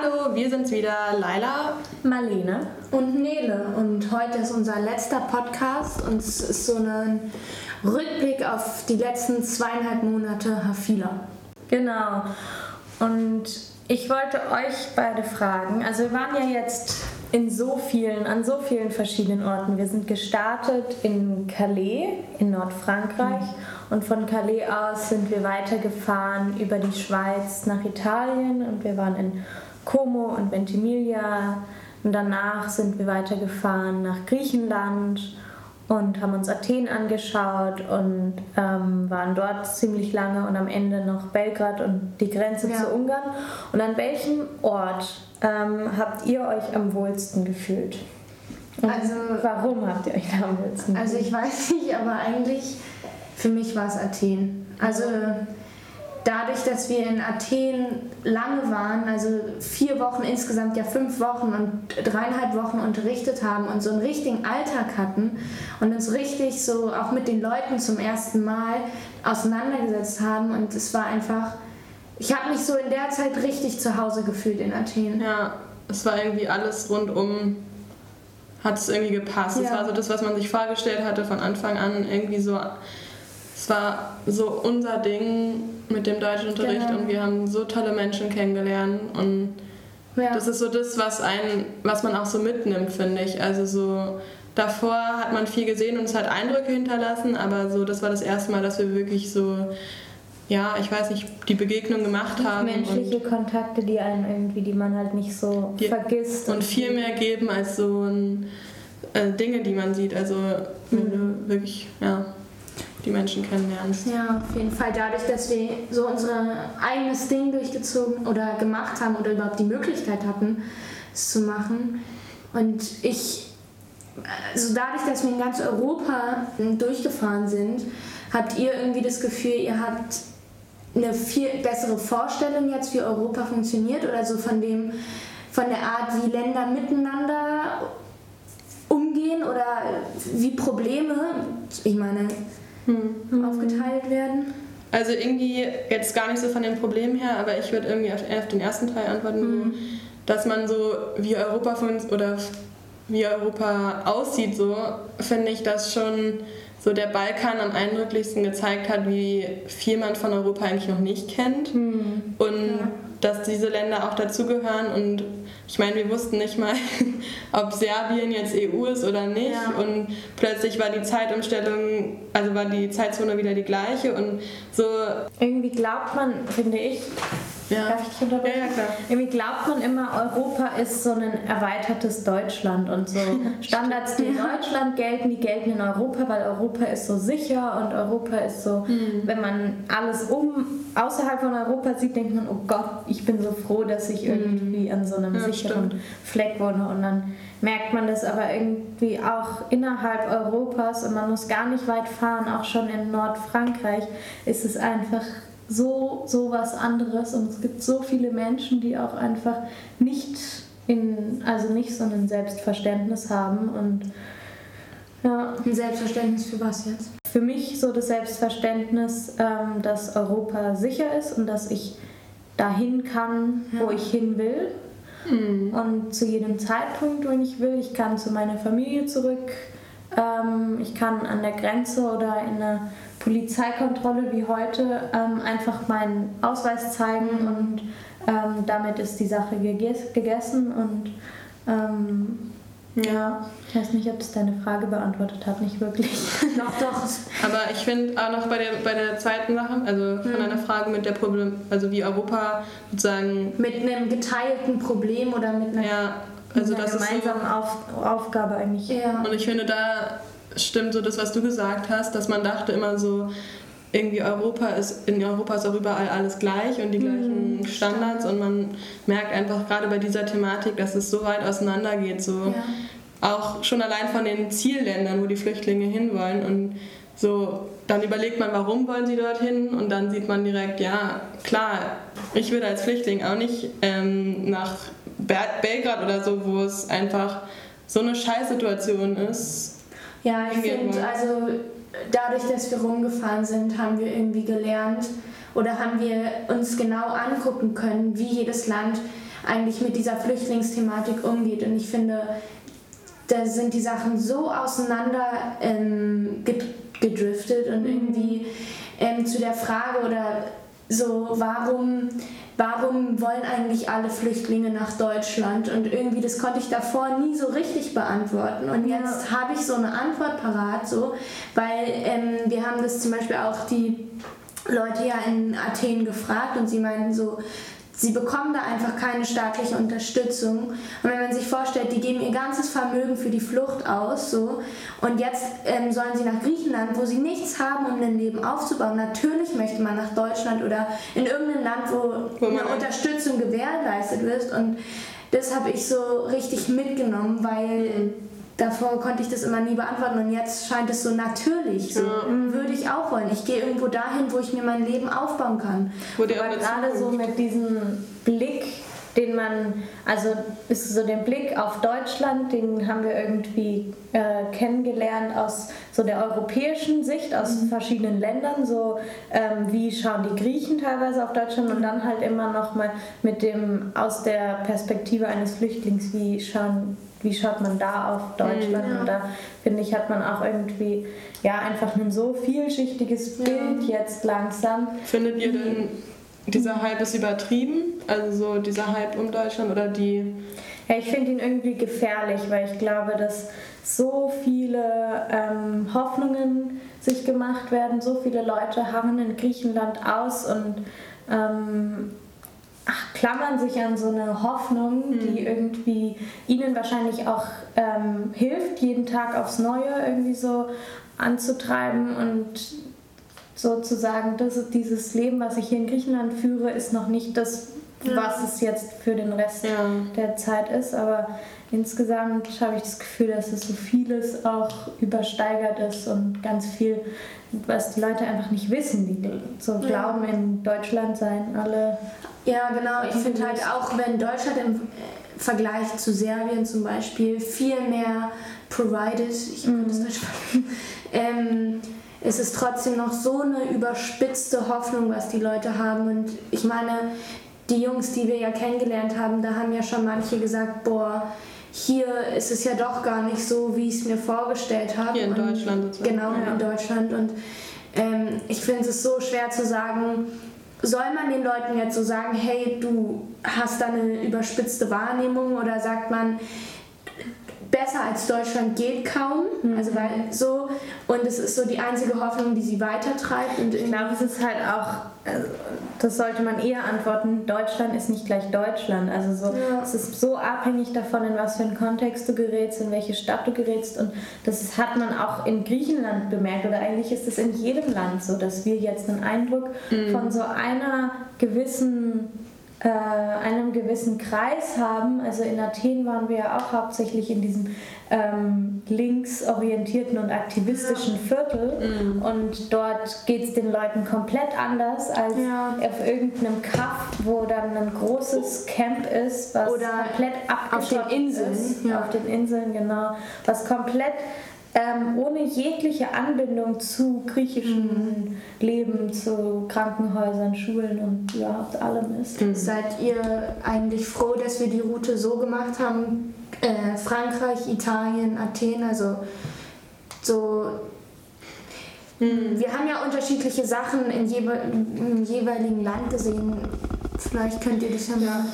Hallo, wir sind's wieder, Laila, Marlene und Nele. Und heute ist unser letzter Podcast und es ist so ein Rückblick auf die letzten zweieinhalb Monate Hafila. Genau. Und ich wollte euch beide fragen, also wir waren ja jetzt in so vielen, an so vielen verschiedenen Orten. Wir sind gestartet in Calais in Nordfrankreich mhm. und von Calais aus sind wir weitergefahren über die Schweiz nach Italien und wir waren in Como und Ventimiglia. Und danach sind wir weitergefahren nach Griechenland und haben uns Athen angeschaut und ähm, waren dort ziemlich lange und am Ende noch Belgrad und die Grenze ja. zu Ungarn. Und an welchem Ort ähm, habt ihr euch am wohlsten gefühlt? Und also, warum habt ihr euch da am wohlsten gefühlt? Also ich weiß nicht, aber eigentlich für mich war es Athen. Also dadurch, dass wir in Athen lange waren, also vier Wochen insgesamt, ja fünf Wochen und dreieinhalb Wochen unterrichtet haben und so einen richtigen Alltag hatten und uns richtig so auch mit den Leuten zum ersten Mal auseinandergesetzt haben und es war einfach, ich habe mich so in der Zeit richtig zu Hause gefühlt in Athen. Ja, es war irgendwie alles rundum hat es irgendwie gepasst. Es war so das, was man sich vorgestellt hatte von Anfang an, irgendwie so es war so unser Ding mit dem Deutschunterricht genau. und wir haben so tolle Menschen kennengelernt und ja. das ist so das, was ein, was man auch so mitnimmt, finde ich. Also so davor hat man viel gesehen und es hat Eindrücke hinterlassen, aber so das war das erste Mal, dass wir wirklich so ja, ich weiß nicht, die Begegnung gemacht haben. Menschliche Kontakte, die einen irgendwie, die man halt nicht so die, vergisst. Und, viel mehr geben als so ein, äh, Dinge, die man sieht. Also mhm. wirklich, ja die Menschen kennenlernst. Ja, auf jeden Fall. Dadurch, dass wir so unser eigenes Ding durchgezogen oder gemacht haben oder überhaupt die Möglichkeit hatten, es zu machen. Und ich, also dadurch, dass wir in ganz Europa durchgefahren sind, habt ihr irgendwie das Gefühl, ihr habt eine viel bessere Vorstellung jetzt, wie Europa funktioniert oder so von dem, von der Art, wie Länder miteinander umgehen oder wie Probleme, ich meine, hm. aufgeteilt werden? Also irgendwie jetzt gar nicht so von den Problemen her, aber ich würde irgendwie auf, auf, den ersten Teil antworten, hm. dass man so wie Europa von uns oder wie Europa aussieht, so finde ich, dass schon so der Balkan am eindrücklichsten gezeigt hat, wie viel man von Europa eigentlich noch nicht kennt hm. und ja. dass diese Länder auch dazugehören und ich meine, wir wussten nicht mal, ob Serbien jetzt EU ist oder nicht. Ja. Und plötzlich war die Zeitumstellung, also war die Zeitzone wieder die gleiche. Und so. Irgendwie glaubt man, finde ich, ja. Darf ich Ja, ja, klar. Irgendwie glaubt man immer, Europa ist so ein erweitertes Deutschland und so Standards, die in Deutschland gelten, die gelten in Europa, weil Europa ist so sicher und Europa ist so, mhm. wenn man alles um außerhalb von Europa sieht, denkt man, oh Gott, ich bin so froh, dass ich mhm. irgendwie an so einem ja, sicheren stimmt. Fleck wohne und dann merkt man das aber irgendwie auch innerhalb Europas und man muss gar nicht weit fahren, auch schon in Nordfrankreich ist es einfach so, so was anderes und es gibt so viele Menschen, die auch einfach nicht in, also nicht so ein Selbstverständnis haben und ja. Ein Selbstverständnis für was jetzt? Für mich so das Selbstverständnis, ähm, dass Europa sicher ist und dass ich dahin kann, ja. wo ich hin will. Mhm. Und zu jedem Zeitpunkt, wenn ich will, ich kann zu meiner Familie zurück, ähm, ich kann an der Grenze oder in einer Polizeikontrolle wie heute ähm, einfach meinen Ausweis zeigen und ähm, damit ist die Sache gegessen und ähm, ja, ich weiß nicht, ob das deine Frage beantwortet hat, nicht wirklich. doch, doch. Aber ich finde auch noch bei der, bei der zweiten Sache, also von hm. einer Frage mit der Problem, also wie Europa sozusagen. Mit einem geteilten Problem oder mit einer, ja, also mit einer gemeinsamen so, Auf, Aufgabe eigentlich. Ja. Und ich finde, da stimmt so das, was du gesagt hast, dass man dachte immer so, irgendwie Europa ist, in Europa ist auch überall alles gleich und die gleichen mhm, Standards und man merkt einfach gerade bei dieser Thematik, dass es so weit auseinander geht, so ja. auch schon allein von den Zielländern, wo die Flüchtlinge hinwollen und so, dann überlegt man, warum wollen sie dorthin und dann sieht man direkt, ja, klar, ich würde als Flüchtling auch nicht ähm, nach Belgrad oder so, wo es einfach so eine Scheißsituation ist, ja, ich finde, also dadurch, dass wir rumgefahren sind, haben wir irgendwie gelernt oder haben wir uns genau angucken können, wie jedes Land eigentlich mit dieser Flüchtlingsthematik umgeht. Und ich finde, da sind die Sachen so auseinander ähm, gedriftet und irgendwie ähm, zu der Frage oder so, warum, warum wollen eigentlich alle Flüchtlinge nach Deutschland? Und irgendwie, das konnte ich davor nie so richtig beantworten. Und jetzt ja. habe ich so eine Antwort parat, so, weil ähm, wir haben das zum Beispiel auch die Leute ja in Athen gefragt und sie meinten so, Sie bekommen da einfach keine staatliche Unterstützung. Und wenn man sich vorstellt, die geben ihr ganzes Vermögen für die Flucht aus, so, und jetzt ähm, sollen sie nach Griechenland, wo sie nichts haben, um ein Leben aufzubauen. Natürlich möchte man nach Deutschland oder in irgendein Land, wo, wo eine Unterstützung gewährleistet wird. Und das habe ich so richtig mitgenommen, weil davor konnte ich das immer nie beantworten und jetzt scheint es so natürlich. So ja. würde ich auch wollen. Ich gehe irgendwo dahin, wo ich mir mein Leben aufbauen kann. Aber gerade so mit diesem Blick, den man, also ist so der Blick auf Deutschland, den haben wir irgendwie äh, kennengelernt aus so der europäischen Sicht, aus mhm. verschiedenen Ländern, so ähm, wie schauen die Griechen teilweise auf Deutschland und dann halt immer noch mal mit dem aus der Perspektive eines Flüchtlings, wie schauen wie schaut man da auf Deutschland? Mhm, ja. Und da finde ich, hat man auch irgendwie ja einfach ein so vielschichtiges Bild ja. jetzt langsam. Findet ihr denn, dieser Hype ist übertrieben? Also so dieser Hype um Deutschland oder die. Ja, ich finde ihn irgendwie gefährlich, weil ich glaube, dass so viele ähm, Hoffnungen sich gemacht werden, so viele Leute harren in Griechenland aus und ähm, ach, klammern sich an so eine Hoffnung, mhm. die irgendwie ihnen wahrscheinlich auch ähm, hilft, jeden Tag aufs Neue irgendwie so anzutreiben und sozusagen, das dieses Leben, was ich hier in Griechenland führe, ist noch nicht das, ja. was es jetzt für den Rest ja. der Zeit ist. Aber insgesamt habe ich das Gefühl, dass es so vieles auch übersteigert ist und ganz viel, was die Leute einfach nicht wissen, die so glauben, in Deutschland seien alle ja, genau. Ich finde halt auch, wenn Deutschland im äh, Vergleich zu Serbien zum Beispiel viel mehr provided, ich kann das nicht ähm, es ist trotzdem noch so eine überspitzte Hoffnung, was die Leute haben. Und ich meine, die Jungs, die wir ja kennengelernt haben, da haben ja schon manche gesagt, boah, hier ist es ja doch gar nicht so, wie ich es mir vorgestellt habe. Hier in und Deutschland sozusagen. Genau, ja. in Deutschland. Und ähm, ich finde es so schwer zu sagen, soll man den Leuten jetzt so sagen, hey, du hast da eine überspitzte Wahrnehmung oder sagt man, besser als Deutschland geht kaum. Mhm. Also weil so und es ist so die einzige Hoffnung, die sie weitertreibt. Und ich glaube, es ist halt auch, also, das sollte man eher antworten, Deutschland ist nicht gleich Deutschland. Also so, ja. es ist so abhängig davon, in was für einen Kontext du gerätst, in welche Stadt du gerätst. Und das hat man auch in Griechenland bemerkt oder eigentlich ist es in jedem Land so, dass wir jetzt einen Eindruck mhm. von so einer gewissen äh, einem gewissen Kreis haben. Also in Athen waren wir ja auch hauptsächlich in diesem ähm, linksorientierten und aktivistischen Viertel mhm. und dort geht es den Leuten komplett anders als ja. auf irgendeinem Kaff, wo dann ein großes Camp ist, was Oder komplett abgeschottet auf den Inseln. ist. Ja. Auf den Inseln, genau. Was komplett ähm, ohne jegliche Anbindung zu griechischem mhm. Leben, zu Krankenhäusern, Schulen und überhaupt allem ist. Mhm. Seid ihr eigentlich froh, dass wir die Route so gemacht haben? Äh, Frankreich, Italien, Athen, also so. Mhm. Wir haben ja unterschiedliche Sachen in jewe im jeweiligen Land gesehen. Vielleicht könnt ihr das ja mal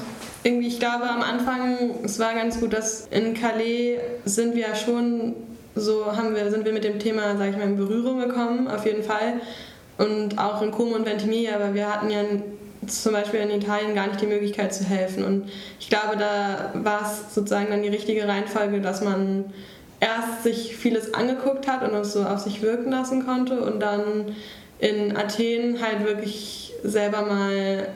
irgendwie, ich glaube am Anfang, es war ganz gut, dass in Calais sind wir ja schon so haben wir, sind wir mit dem Thema, sage ich mal, in Berührung gekommen, auf jeden Fall. Und auch in Como und Ventimiglia, aber wir hatten ja zum Beispiel in Italien gar nicht die Möglichkeit zu helfen. Und ich glaube, da war es sozusagen dann die richtige Reihenfolge, dass man erst sich vieles angeguckt hat und es so auf sich wirken lassen konnte und dann in Athen halt wirklich selber mal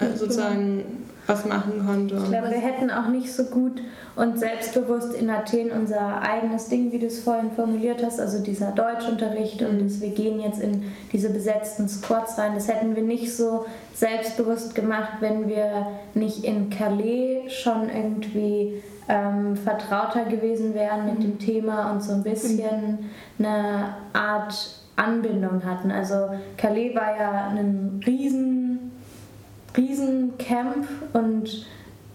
äh, sozusagen was machen konnte. Ich glaube, wir hätten auch nicht so gut und selbstbewusst in Athen unser eigenes Ding, wie du es vorhin formuliert hast, also dieser Deutschunterricht und das, wir gehen jetzt in diese besetzten Squads rein, das hätten wir nicht so selbstbewusst gemacht, wenn wir nicht in Calais schon irgendwie ähm, vertrauter gewesen wären mit dem Thema und so ein bisschen eine Art Anbindung hatten. Also Calais war ja ein riesen Riesencamp und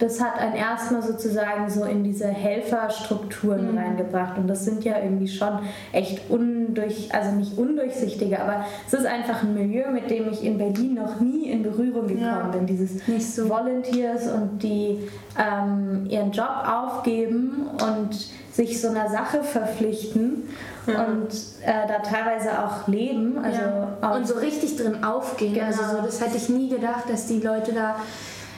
das hat einen erstmal sozusagen so in diese Helferstrukturen mhm. reingebracht. Und das sind ja irgendwie schon echt undurch, also nicht undurchsichtige, aber es ist einfach ein Milieu, mit dem ich in Berlin noch nie in Berührung gekommen ja. bin. Dieses nicht so. Volunteers und die ähm, ihren Job aufgeben und sich so einer Sache verpflichten ja. und äh, da teilweise auch leben. Also ja. auch und so richtig drin aufgehen. Genau. Also so, das hätte ich nie gedacht, dass die Leute da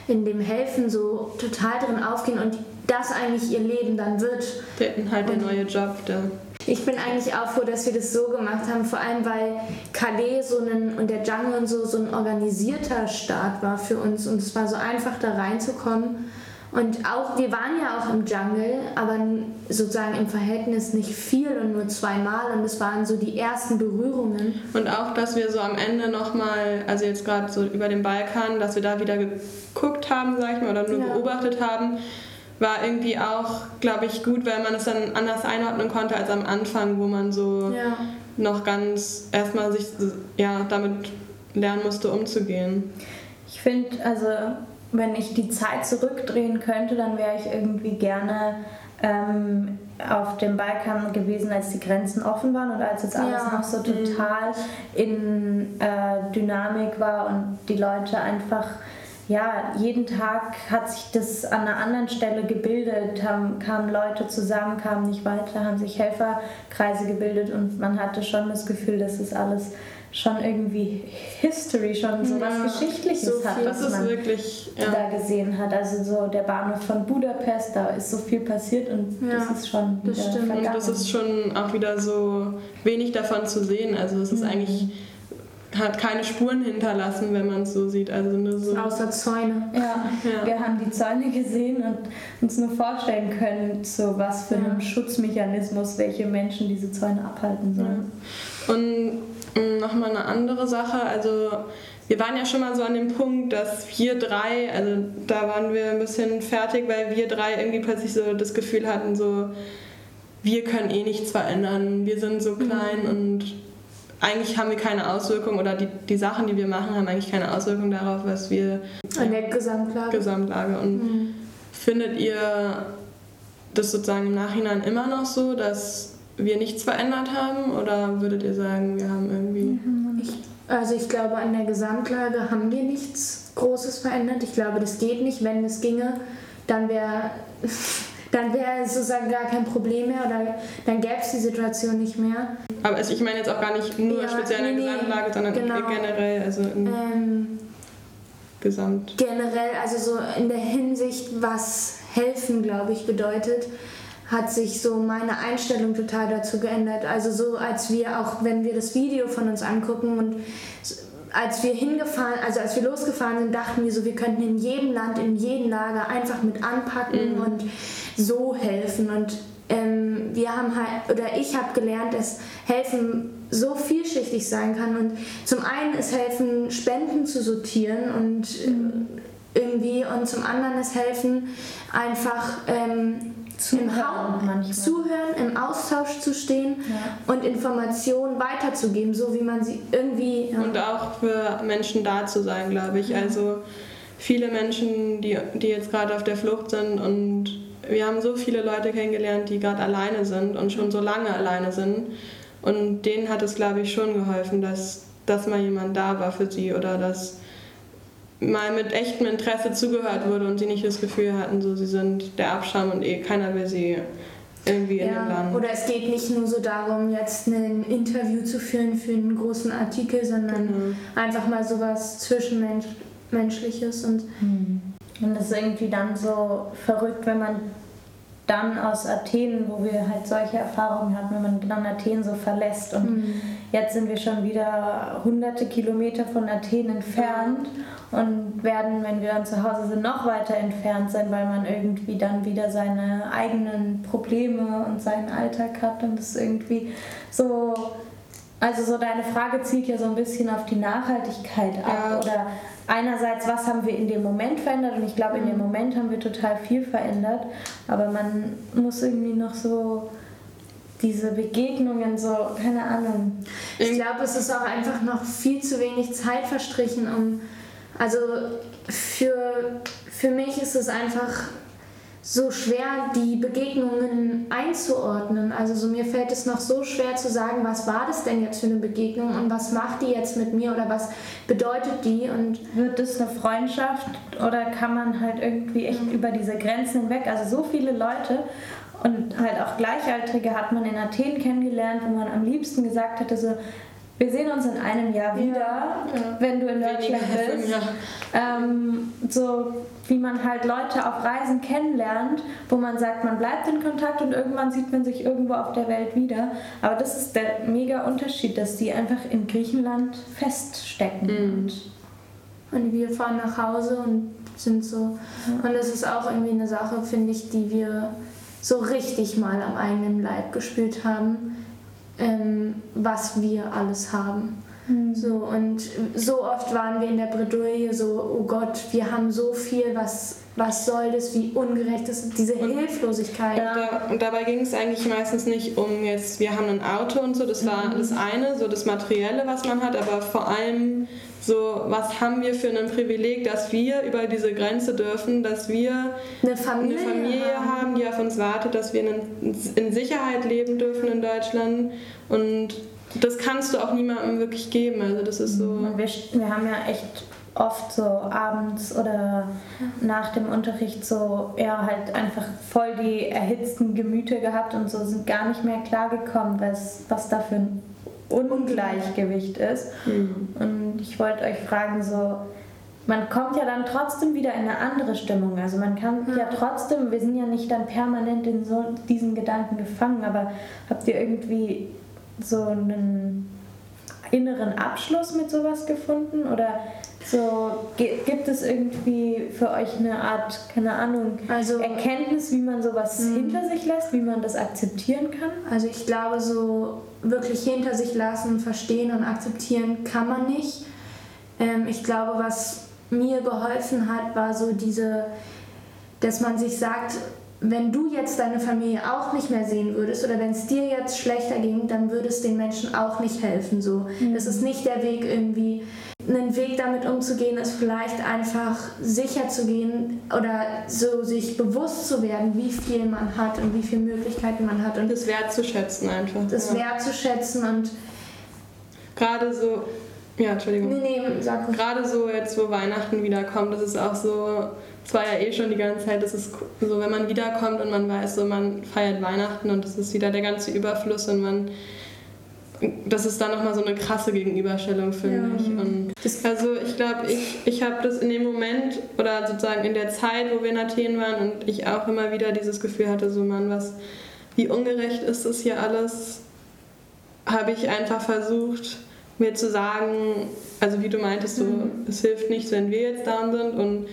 in dem Helfen so total drin aufgehen und das eigentlich ihr Leben dann wird. Der, halt der neue Job. Der ich bin eigentlich auch froh, dass wir das so gemacht haben, vor allem weil Calais so ein, und der Jungle und so so ein organisierter Start war für uns und es war so einfach da reinzukommen und auch, wir waren ja auch im Jungle, aber sozusagen im Verhältnis nicht viel und nur zweimal und es waren so die ersten Berührungen. Und auch, dass wir so am Ende nochmal, also jetzt gerade so über den Balkan, dass wir da wieder geguckt haben, sag ich mal, oder nur ja. beobachtet haben, war irgendwie auch, glaube ich, gut, weil man es dann anders einordnen konnte als am Anfang, wo man so ja. noch ganz erstmal sich ja, damit lernen musste, umzugehen. Ich finde, also wenn ich die Zeit zurückdrehen könnte, dann wäre ich irgendwie gerne ähm, auf dem Balkan gewesen, als die Grenzen offen waren oder als jetzt alles ja. noch so total in äh, Dynamik war und die Leute einfach ja, jeden Tag hat sich das an einer anderen Stelle gebildet, haben, kamen Leute zusammen, kamen nicht weiter, haben sich Helferkreise gebildet und man hatte schon das Gefühl, dass es alles schon irgendwie History, schon so ja, was Geschichtliches so hat, was man wirklich, ja. da gesehen hat. Also so der Bahnhof von Budapest, da ist so viel passiert und ja, das ist schon das stimmt. Und das ist schon auch wieder so wenig davon zu sehen. Also es ist mhm. eigentlich hat keine Spuren hinterlassen, wenn man es so sieht. Also nur so Außer Zäune. Ja, ja, wir haben die Zäune gesehen und uns nur vorstellen können, so was für ja. einen Schutzmechanismus welche Menschen diese Zäune abhalten sollen. Ja. Und nochmal eine andere Sache. Also wir waren ja schon mal so an dem Punkt, dass wir drei, also da waren wir ein bisschen fertig, weil wir drei irgendwie plötzlich so das Gefühl hatten, so wir können eh nichts verändern, wir sind so klein mhm. und eigentlich haben wir keine Auswirkung oder die, die Sachen, die wir machen, haben eigentlich keine Auswirkung darauf, was wir... An der Gesamtlage. Gesamtlage. Und mhm. findet ihr das sozusagen im Nachhinein immer noch so, dass wir nichts verändert haben? Oder würdet ihr sagen, wir haben irgendwie. Ich, also ich glaube, an der Gesamtlage haben wir nichts Großes verändert. Ich glaube, das geht nicht. Wenn es ginge, dann wäre dann wäre es sozusagen gar kein Problem mehr oder dann gäbe es die Situation nicht mehr. Aber also ich meine jetzt auch gar nicht nur ja, speziell in der nee, Gesamtlage, sondern genau. generell, also in ähm, Gesamt. Generell, also so in der Hinsicht, was helfen, glaube ich, bedeutet hat sich so meine Einstellung total dazu geändert. Also so als wir auch, wenn wir das Video von uns angucken und als wir hingefahren, also als wir losgefahren sind, dachten wir so, wir könnten in jedem Land, in jedem Lager einfach mit anpacken mhm. und so helfen. Und ähm, wir haben halt, oder ich habe gelernt, dass Helfen so vielschichtig sein kann. Und zum einen ist Helfen, Spenden zu sortieren und mhm. irgendwie, und zum anderen ist Helfen einfach ähm, Zuhören, zuhören, im Austausch zu stehen ja. und Informationen weiterzugeben, so wie man sie irgendwie. Ja. Und auch für Menschen da zu sein, glaube ich. Ja. Also viele Menschen, die, die jetzt gerade auf der Flucht sind und wir haben so viele Leute kennengelernt, die gerade alleine sind und schon so lange alleine sind. Und denen hat es, glaube ich, schon geholfen, dass, dass mal jemand da war für sie oder dass mal mit echtem Interesse zugehört wurde und sie nicht das Gefühl hatten, so sie sind der Abscham und eh keiner will sie irgendwie ja, in dem Land. Oder es geht nicht nur so darum, jetzt ein Interview zu führen für einen großen Artikel, sondern genau. einfach mal sowas Zwischenmenschliches und. Hm. Und das ist irgendwie dann so verrückt, wenn man dann aus Athen, wo wir halt solche Erfahrungen hatten, wenn man dann Athen so verlässt. Und mhm. jetzt sind wir schon wieder hunderte Kilometer von Athen entfernt und werden, wenn wir dann zu Hause sind, noch weiter entfernt sein, weil man irgendwie dann wieder seine eigenen Probleme und seinen Alltag hat. Und das ist irgendwie so also so deine Frage zielt ja so ein bisschen auf die Nachhaltigkeit ab. Ja. Oder einerseits, was haben wir in dem Moment verändert? Und ich glaube, in dem mhm. Moment haben wir total viel verändert. Aber man muss irgendwie noch so diese Begegnungen so, keine Ahnung. Ich glaube, es ist auch einfach noch viel zu wenig Zeit verstrichen, um Also für, für mich ist es einfach so schwer, die Begegnungen einzuordnen. Also so mir fällt es noch so schwer zu sagen, was war das denn jetzt für eine Begegnung und was macht die jetzt mit mir oder was bedeutet die und wird es eine Freundschaft oder kann man halt irgendwie echt über diese Grenzen hinweg? Also so viele Leute und halt auch Gleichaltrige hat man in Athen kennengelernt, wo man am liebsten gesagt hätte so wir sehen uns in einem Jahr wieder, ja, wenn du in Deutschland bist. Ähm, so wie man halt Leute auf Reisen kennenlernt, wo man sagt, man bleibt in Kontakt und irgendwann sieht man sich irgendwo auf der Welt wieder. Aber das ist der mega Unterschied, dass die einfach in Griechenland feststecken. Mhm. Und, wir fahren nach Hause und sind so. Ja. Und das ist auch irgendwie eine Sache, finde ich, die wir so richtig mal am eigenen Leib gespürt haben ähm, was wir alles haben. Mhm. So, und so oft waren wir in der Bredouille so, oh Gott, wir haben so viel, was, was soll das, wie ungerecht ist diese und Hilflosigkeit. Da, und dabei ging es eigentlich meistens nicht um jetzt, wir haben ein Auto und so, das war mhm. das eine, so das Materielle, was man hat, aber vor allem so, was haben wir für ein Privileg, dass wir über diese Grenze dürfen, dass wir eine Familie, eine Familie haben. die auf uns wartet, dass wir in Sicherheit leben dürfen in Deutschland und das kannst du auch niemandem wirklich geben. Also das ist so. Wir, wir haben ja echt oft so abends oder nach dem Unterricht so ja halt einfach voll die erhitzten Gemüter gehabt und so sind gar nicht mehr klargekommen, was, was da für ein Ungleichgewicht ist. Mhm. Und ich wollte euch fragen, so, man kommt ja dann trotzdem wieder in eine andere Stimmung. Also man kann ja, ja trotzdem, wir sind ja nicht dann permanent in so diesen Gedanken gefangen, aber habt ihr irgendwie so einen inneren Abschluss mit sowas gefunden? Oder so gibt es irgendwie für euch eine Art, keine Ahnung, also, Erkenntnis, wie man sowas mh. hinter sich lässt, wie man das akzeptieren kann? Also ich glaube, so wirklich hinter sich lassen, verstehen und akzeptieren kann man nicht. Ähm, ich glaube, was mir geholfen hat, war so diese, dass man sich sagt, wenn du jetzt deine Familie auch nicht mehr sehen würdest oder wenn es dir jetzt schlechter ging, dann würde es den Menschen auch nicht helfen. So. Mhm. Das ist nicht der Weg irgendwie. Ein Weg damit umzugehen ist vielleicht einfach sicher zu gehen oder so sich bewusst zu werden, wie viel man hat und wie viele Möglichkeiten man hat. Und das wertzuschätzen einfach. Das ja. wertzuschätzen und gerade so, ja, Entschuldigung. Nee, nee, sag Gerade so jetzt, wo Weihnachten wiederkommt, das ist auch so es war ja eh schon die ganze Zeit, das ist so, wenn man wiederkommt und man weiß, so man feiert Weihnachten und es ist wieder der ganze Überfluss und man das ist dann nochmal so eine krasse Gegenüberstellung, finde ja. ich. Und also ich glaube, ich, ich habe das in dem Moment oder sozusagen in der Zeit, wo wir in Athen waren und ich auch immer wieder dieses Gefühl hatte, so Mann, was, wie ungerecht ist das hier alles, habe ich einfach versucht, mir zu sagen, also wie du meintest, so, mhm. es hilft nichts, wenn wir jetzt down sind und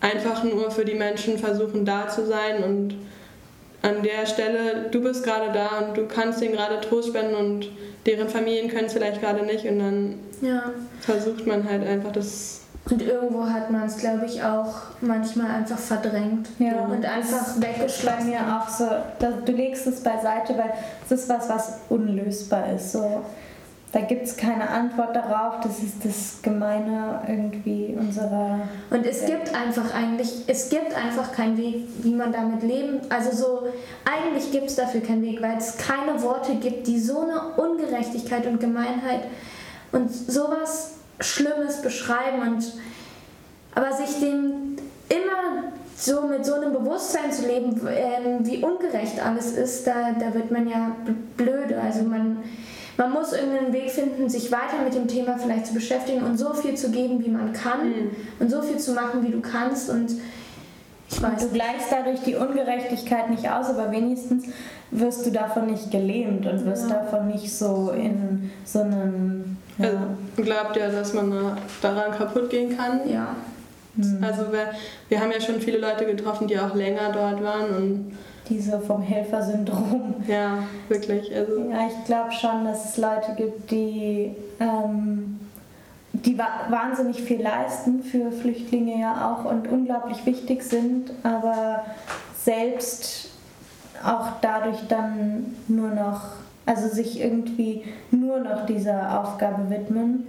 einfach nur für die Menschen versuchen da zu sein und an der Stelle, du bist gerade da und du kannst denen gerade Trost spenden und deren Familien können es vielleicht gerade nicht und dann ja. versucht man halt einfach das. Und irgendwo hat man es, glaube ich, auch manchmal einfach verdrängt ja. und einfach weggeschlossen. Bei mir auch so, du legst es beiseite, weil es ist was, was unlösbar ist. So da gibt es keine Antwort darauf. Das ist das Gemeine irgendwie unserer. Und es Welt. gibt einfach eigentlich, es gibt einfach keinen Weg, wie man damit leben. Also so, eigentlich gibt es dafür keinen Weg, weil es keine Worte gibt, die so eine Ungerechtigkeit und Gemeinheit und sowas Schlimmes beschreiben. Und aber sich dem immer so mit so einem Bewusstsein zu leben, ähm, wie ungerecht alles ist, da, da wird man ja blöde. Also man man muss irgendeinen Weg finden, sich weiter mit dem Thema vielleicht zu beschäftigen und so viel zu geben, wie man kann mhm. und so viel zu machen, wie du kannst und ich weiß. Du gleichst dadurch die Ungerechtigkeit nicht aus, aber wenigstens wirst du davon nicht gelähmt und wirst ja. davon nicht so in so einem. Ja. Also, glaubt ihr, dass man daran kaputt gehen kann? Ja. Mhm. Also wir, wir haben ja schon viele Leute getroffen, die auch länger dort waren und diese vom Helfersyndrom. Ja, wirklich. Also. Ja, ich glaube schon, dass es Leute gibt, die, ähm, die wa wahnsinnig viel leisten für Flüchtlinge ja auch und unglaublich wichtig sind, aber selbst auch dadurch dann nur noch also sich irgendwie nur noch dieser Aufgabe widmen.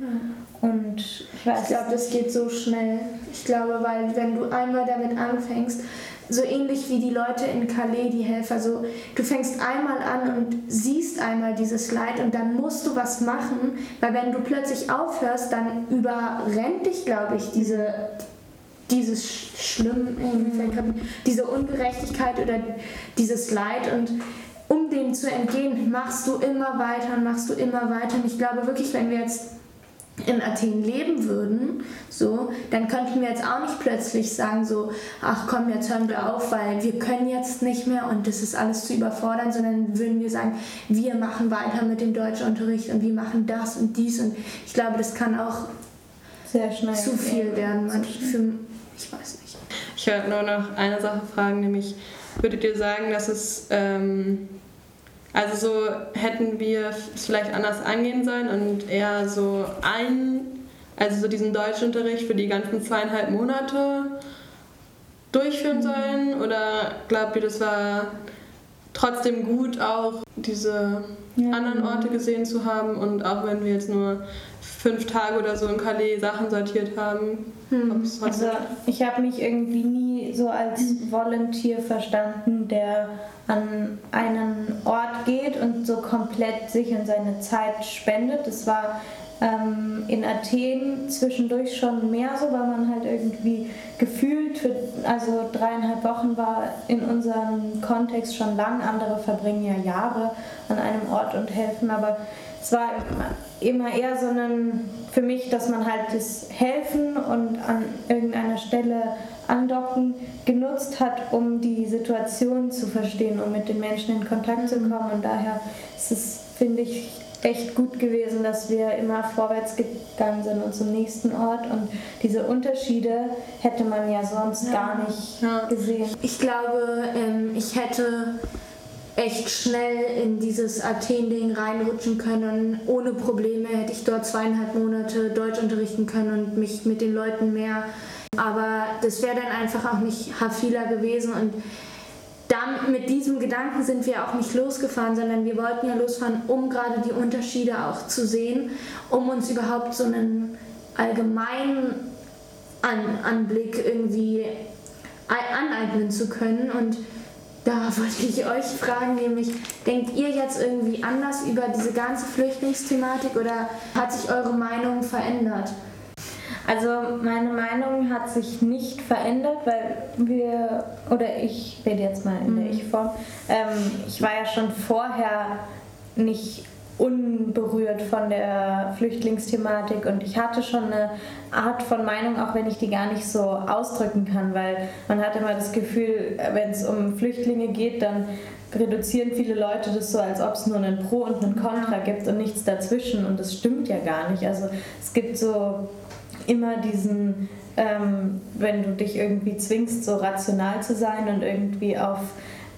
Und ich weiß Ich glaube, das geht so schnell. Ich glaube, weil wenn du einmal damit anfängst, so ähnlich wie die Leute in Calais, die Helfer, so du fängst einmal an und siehst einmal dieses Leid und dann musst du was machen, weil wenn du plötzlich aufhörst, dann überrennt dich, glaube ich, diese dieses Sch- Schlimm, diese Ungerechtigkeit oder dieses Leid und um dem zu entgehen, machst du immer weiter und machst du immer weiter. Und ich glaube wirklich, wenn wir jetzt in Athen leben würden, so, dann könnten wir jetzt auch nicht plötzlich sagen so, ach komm, jetzt hören wir auf, weil wir können jetzt nicht mehr und das ist alles zu überfordern, sondern würden wir sagen, wir machen weiter mit dem Deutschunterricht und wir machen das und dies und ich glaube, das kann auch sehr schnell zu viel werden, für, ich weiß nicht. Ich wollte nur noch eine Sache fragen, nämlich würdet ihr sagen, dass es, ähm, also so hätten wir es vielleicht anders angehen sollen und eher so ein, also so diesen Deutschunterricht für die ganzen zweieinhalb Monate durchführen sollen? Oder glaubt ihr, das war trotzdem gut, auch diese Ja. anderen Orte gesehen zu haben und auch wenn wir jetzt nur fünf Tage oder so in Calais Sachen sortiert haben, es Also ich habe mich irgendwie nie so als Volunteer verstanden, der an einen Ort geht und so komplett sich und seine Zeit spendet. Das war ähm, in Athen zwischendurch schon mehr so, weil man halt irgendwie gefühlt für also dreieinhalb Wochen war in unserem Kontext schon lang. Andere verbringen ja Jahre an einem Ort und helfen, aber es war immer eher so ein, für mich, dass man halt das Helfen und an irgendeiner Stelle andocken genutzt hat, um die Situation zu verstehen und mit den Menschen in Kontakt zu kommen. Und daher ist es, finde ich, echt gut gewesen, dass wir immer vorwärts gegangen sind und zum nächsten Ort. Und diese Unterschiede hätte man ja sonst Ja. gar nicht Ja. gesehen. Ich glaube, ähm, ich hätte echt schnell in dieses Athen-Ding reinrutschen können. Ohne Probleme hätte ich dort zweieinhalb Monate Deutsch unterrichten können und mich mit den Leuten mehr. Aber das wäre dann einfach auch nicht Hafila gewesen und dann mit diesem Gedanken sind wir auch nicht losgefahren, sondern wir wollten ja losfahren, um gerade die Unterschiede auch zu sehen, um uns überhaupt so einen allgemeinen An Anblick irgendwie ei- aneignen zu können. Und da wollte ich euch fragen, nämlich, denkt ihr jetzt irgendwie anders über diese ganze Flüchtlingsthematik oder hat sich eure Meinung verändert? Also meine Meinung hat sich nicht verändert, weil wir, oder ich rede jetzt mal in der Ich-Form, ähm, ich war ja schon vorher nicht unberührt von der Flüchtlingsthematik. Und ich hatte schon eine Art von Meinung, auch wenn ich die gar nicht so ausdrücken kann, weil man hat immer das Gefühl, wenn es um Flüchtlinge geht, dann reduzieren viele Leute das so, als ob es nur einen Pro und einen Contra gibt und nichts dazwischen. Und das stimmt ja gar nicht. Also es gibt so immer diesen, ähm, wenn du dich irgendwie zwingst, so rational zu sein und irgendwie auf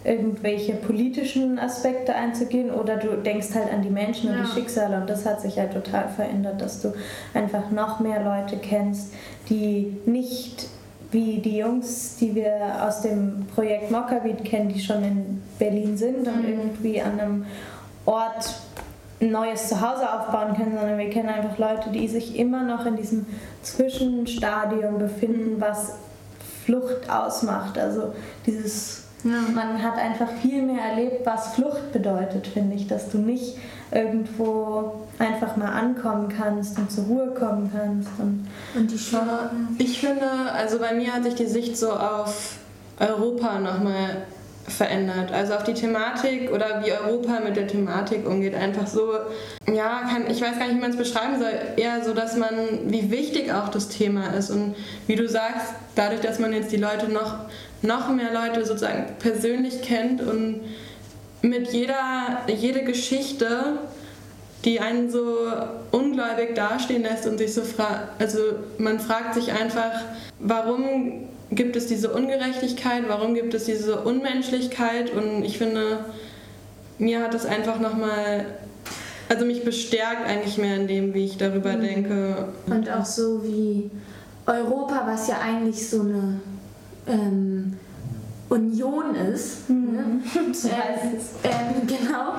irgendwelche politischen Aspekte einzugehen oder du denkst halt an die Menschen und Ja. die Schicksale und das hat sich halt total verändert, dass du einfach noch mehr Leute kennst, die nicht wie die Jungs, die wir aus dem Projekt Mockabit kennen, die schon in Berlin sind und Mhm. irgendwie an einem Ort ein neues Zuhause aufbauen können, sondern wir kennen einfach Leute, die sich immer noch in diesem Zwischenstadium befinden, was Flucht ausmacht. Also dieses, man hat einfach viel mehr erlebt, was Flucht bedeutet, finde ich, dass du nicht irgendwo einfach mal ankommen kannst und zur Ruhe kommen kannst. Und Und die Schwaben? Ich finde, also bei mir hat sich die Sicht so auf Europa nochmal verändert. Also auf die Thematik oder wie Europa mit der Thematik umgeht. Einfach so, ja, kann, ich weiß gar nicht, wie man es beschreiben soll. Eher so, dass man, wie wichtig auch das Thema ist. Und wie du sagst, dadurch, dass man jetzt die Leute noch, noch mehr Leute sozusagen persönlich kennt und mit jeder jede Geschichte, die einen so ungläubig dastehen lässt und sich so fragt, also man fragt sich einfach, warum gibt es diese Ungerechtigkeit, warum gibt es diese Unmenschlichkeit und ich finde, mir hat es einfach nochmal, also mich bestärkt eigentlich mehr in dem, wie ich darüber denke. Und auch so wie Europa, was ja eigentlich so eine ähm, Union ist. Ne? so heißt es. Ähm, genau.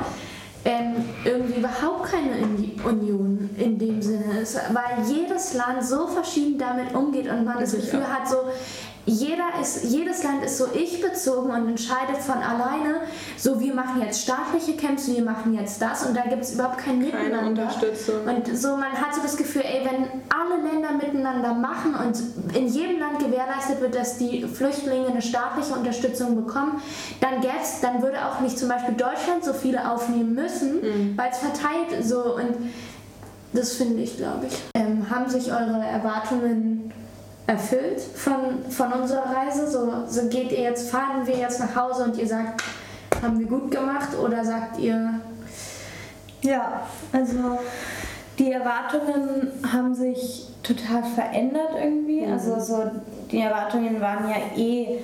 ähm, irgendwie überhaupt keine Union in dem Sinne ist, weil jedes Land so verschieden damit umgeht und man das Gefühl hat, so jeder ist, jedes Land ist so ich-bezogen und entscheidet von alleine, so wir machen jetzt staatliche Camps, wir machen jetzt das und da gibt es überhaupt kein Keine Miteinander. Unterstützung. Und so man hat so das Gefühl, ey, wenn alle Länder miteinander machen und in jedem Land gewährleistet wird, dass die Flüchtlinge eine staatliche Unterstützung bekommen, dann gäb's, dann würde auch nicht zum Beispiel Deutschland so viele aufnehmen müssen, Mhm. weil es verteilt so und das finde ich, glaube ich. Ähm, haben sich eure Erwartungen erfüllt von, von unserer Reise? So, so geht ihr jetzt, fahren wir jetzt nach Hause und ihr sagt, haben wir gut gemacht oder sagt ihr, Ja, also die Erwartungen haben sich total verändert irgendwie. Also so die Erwartungen waren ja eh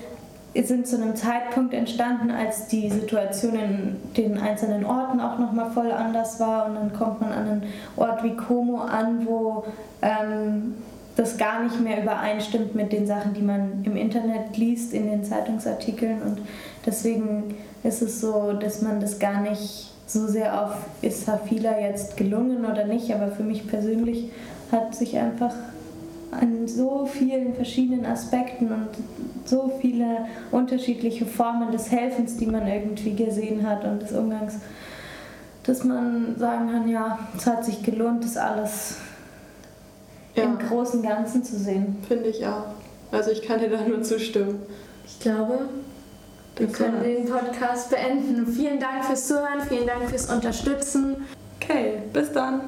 sind zu einem Zeitpunkt entstanden, als die Situation in den einzelnen Orten auch nochmal voll anders war und dann kommt man an einen Ort wie Como an, wo ähm, das gar nicht mehr übereinstimmt mit den Sachen, die man im Internet liest, in den Zeitungsartikeln. Und deswegen ist es so, dass man das gar nicht so sehr auf ist Hafila jetzt gelungen oder nicht, aber für mich persönlich hat sich einfach an so vielen verschiedenen Aspekten und so viele unterschiedliche Formen des Helfens, die man irgendwie gesehen hat und des Umgangs, dass man sagen kann, ja, es hat sich gelohnt, das alles Ja, im großen Ganzen zu sehen. finde ich auch. Also ich kann dir da nur zustimmen. ich glaube, wir Das können den Podcast beenden. Vielen Dank fürs Zuhören, vielen Dank fürs Unterstützen. Okay, bis dann.